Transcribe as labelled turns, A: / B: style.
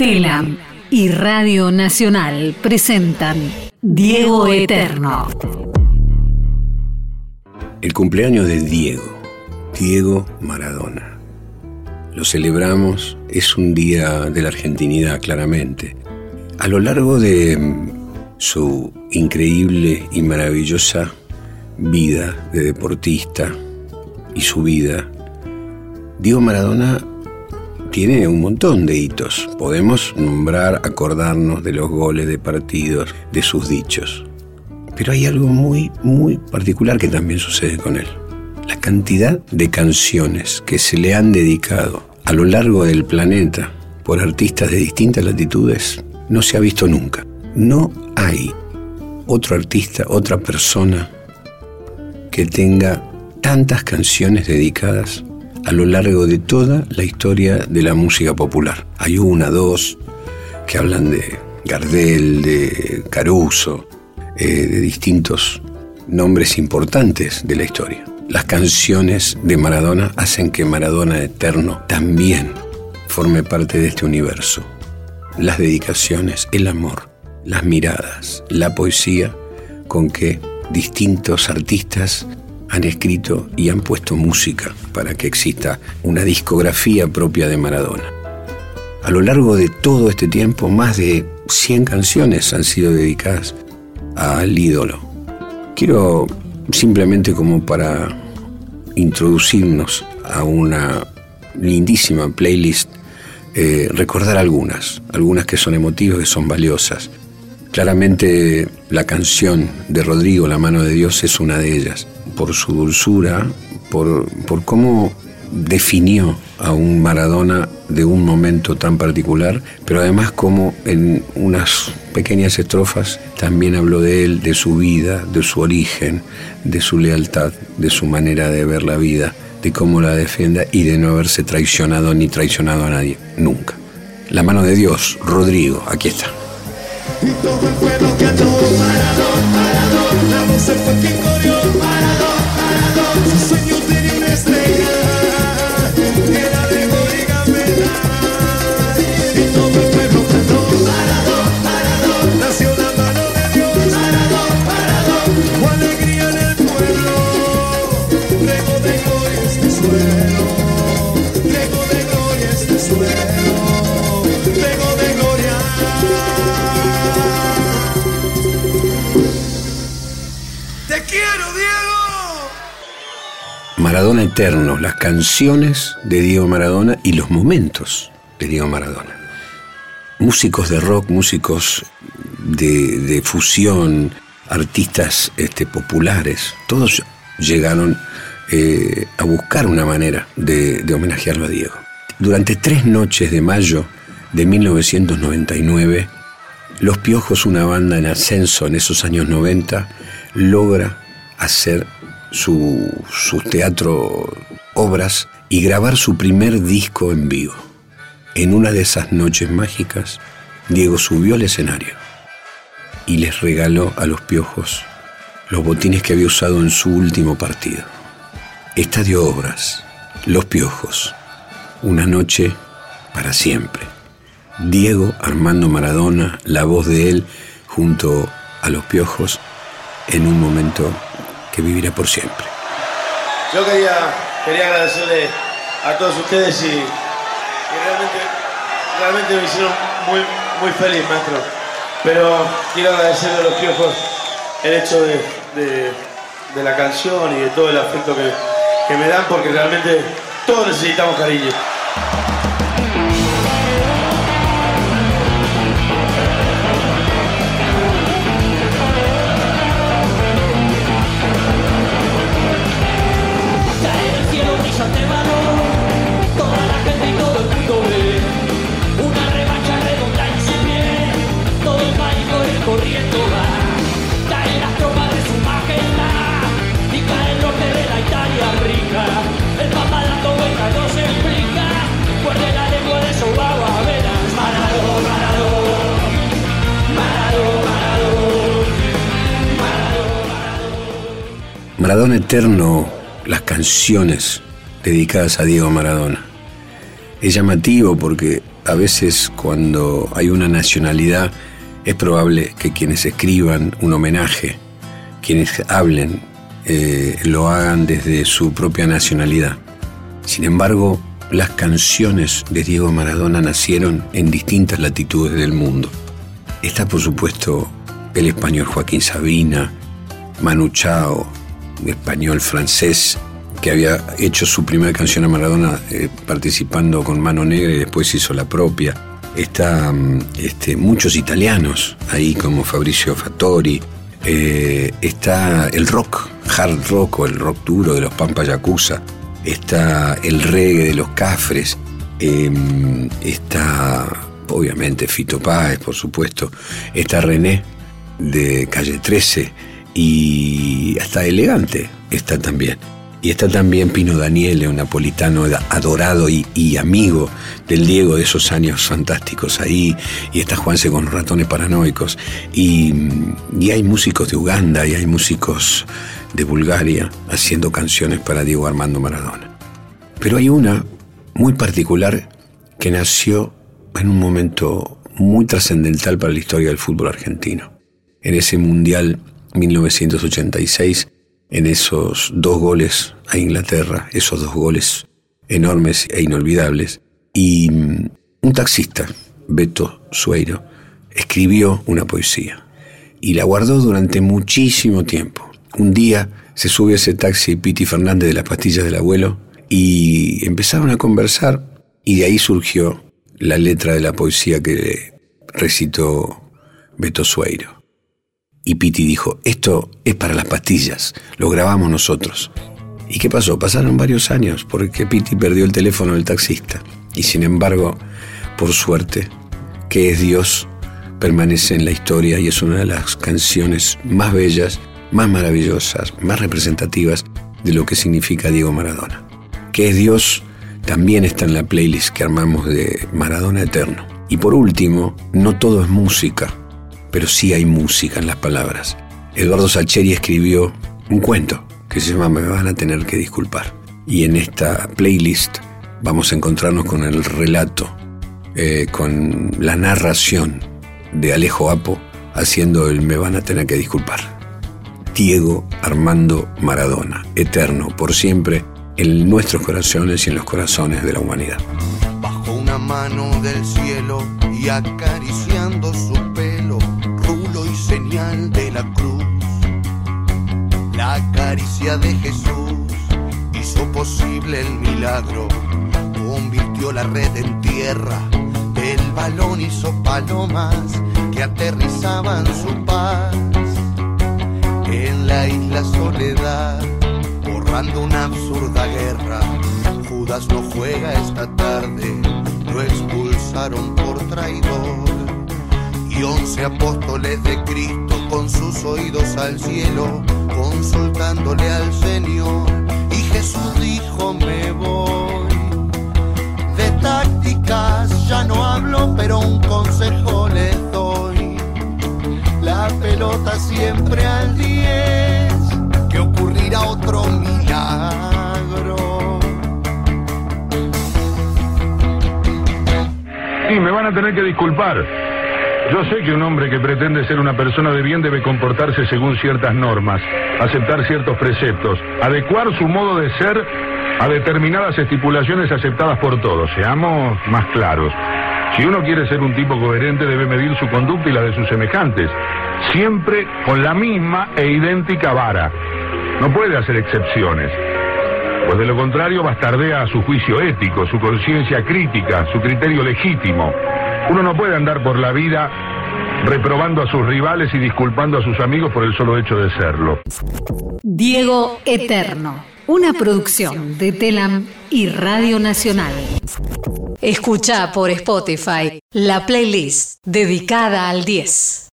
A: Telam y Radio Nacional presentan Diego Eterno.
B: El cumpleaños de Diego, Diego Maradona. Lo celebramos, es un día de la argentinidad claramente. A lo largo de su increíble y maravillosa vida de deportista y su vida, Diego Maradona tiene un montón de hitos. Podemos nombrar, acordarnos de los goles de partidos, de sus dichos. Pero hay algo muy, muy particular que también sucede con él. La cantidad de canciones que se le han dedicado a lo largo del planeta por artistas de distintas latitudes no se ha visto nunca. No hay otro artista, otra persona que tenga tantas canciones dedicadas a lo largo de toda la historia de la música popular. Hay una, dos, que hablan de Gardel, de Caruso, eh, de distintos nombres importantes de la historia. Las canciones de Maradona hacen que Maradona Eterno también forme parte de este universo. Las dedicaciones, el amor, las miradas, la poesía con que distintos artistas han escrito y han puesto música para que exista una discografía propia de Maradona. A lo largo de todo este tiempo, más de 100 canciones han sido dedicadas al ídolo. Quiero simplemente como para introducirnos a una lindísima playlist, eh, recordar algunas, algunas que son emotivas, que son valiosas. Claramente la canción de Rodrigo, La mano de Dios, es una de ellas por su dulzura, por, por cómo definió a un Maradona de un momento tan particular, pero además como en unas pequeñas estrofas también habló de él, de su vida, de su origen, de su lealtad, de su manera de ver la vida, de cómo la defienda y de no haberse traicionado ni traicionado a nadie, nunca. La mano de Dios, Rodrigo, aquí está. Sing you Eterno, las canciones de Diego Maradona y los momentos de Diego Maradona. Músicos de rock, músicos de, fusión, artistas este, populares, todos llegaron eh, a buscar una manera de, de homenajearlo a Diego. Durante tres noches de mayo de 1999, Los Piojos, una banda en ascenso en esos años 90, logra hacer su, su teatro obras y grabar su primer disco en vivo. En una de esas noches mágicas, Diego subió al escenario y les regaló a los piojos los botines que había usado en su último partido. Estadio Obras, Los Piojos, una noche para siempre. Diego Armando Maradona, la voz de él junto a los piojos en un momento que vivirá por siempre.
C: Yo quería, quería agradecerle a todos ustedes y, realmente, me hicieron muy, muy feliz, maestro. Pero quiero agradecerle a los piojos el hecho de, la canción y de todo el afecto que, que me dan porque realmente todos necesitamos cariño.
B: Maradona Eterno, las canciones dedicadas a Diego Maradona. Es llamativo porque a veces cuando hay una nacionalidad es probable que quienes escriban un homenaje, quienes hablen, eh, lo hagan desde su propia nacionalidad. Sin embargo, las canciones de Diego Maradona nacieron en distintas latitudes del mundo. Está, por supuesto, el español Joaquín Sabina, Manu Chao, español francés, que había hecho su primera canción a Maradona eh, participando con Mano Negra y después hizo la propia. Está mm, este, muchos italianos ahí como Fabricio Fattori. Eh, está el rock, hard rock o el rock duro de los Pampa Yakuza. Está el reggae de los Cafres. Em, está obviamente Fito Páez, por supuesto. Está René de Calle 13 y hasta Elegante está también. Y está también Pino Daniele, un napolitano adorado y, amigo del Diego de esos años fantásticos ahí. Y está Juanse con ratones paranoicos. Y, y hay músicos de Uganda y hay músicos de Bulgaria haciendo canciones para Diego Armando Maradona. Pero hay una muy particular que nació en un momento muy trascendental para la historia del fútbol argentino. En ese Mundial 1986 en esos dos goles a Inglaterra, esos dos goles enormes e inolvidables. Y mm, un taxista, Beto Sueiro, escribió una poesía y la guardó durante muchísimo tiempo. Un día se sube a ese taxi Piti Fernández de las pastillas del abuelo y empezaron a conversar y de ahí surgió la letra de la poesía que recitó Beto Sueiro. Y Piti dijo, esto es para las pastillas, lo grabamos nosotros. ¿Y qué pasó? Pasaron varios años porque Piti perdió el teléfono del taxista. Y sin embargo, por suerte, que es Dios, permanece en la historia y es una de las canciones más bellas, más maravillosas, más representativas de lo que significa Diego Maradona. Que es Dios también está en la playlist que armamos de Maradona Eterno. Y por último, no todo es música pero sí hay música en las palabras. Eduardo Sacheri escribió un cuento que se llama Me van a tener que disculpar. Y en esta playlist vamos a encontrarnos con el relato, eh, con la narración de Alejo Apo haciendo el Me van a tener que disculpar. Diego Armando Maradona, eterno, por siempre, en nuestros corazones y en los corazones de la humanidad.
D: Bajo una mano del cielo y acariciando su señal de la cruz. La caricia de Jesús hizo posible el milagro, convirtió la red en tierra, el balón hizo palomas que aterrizaban su paz. En la isla Soledad, borrando una absurda guerra, Judas no juega esta tarde, lo expulsaron por traidor y once apóstoles de Cristo con sus oídos al cielo, consultándole al Señor. Y Jesús dijo, me voy. De tácticas ya no hablo, pero un consejo les doy. La pelota siempre al 10, que ocurrirá otro milagro.
E: Sí, me van a tener que disculpar. Yo sé que un hombre que pretende ser una persona de bien debe comportarse según ciertas normas, aceptar ciertos preceptos, adecuar su modo de ser a determinadas estipulaciones aceptadas por todos. Seamos más claros. Si uno quiere ser un tipo coherente debe medir su conducta y la de sus semejantes, siempre con la misma e idéntica vara. No puede hacer excepciones, pues de lo contrario bastardea su juicio ético, su conciencia crítica, su criterio legítimo. Uno no puede andar por la vida reprobando a sus rivales y disculpando a sus amigos por el solo hecho de serlo.
A: Diego Eterno, una producción de Telam y Radio Nacional. Escucha por Spotify la playlist dedicada al 10.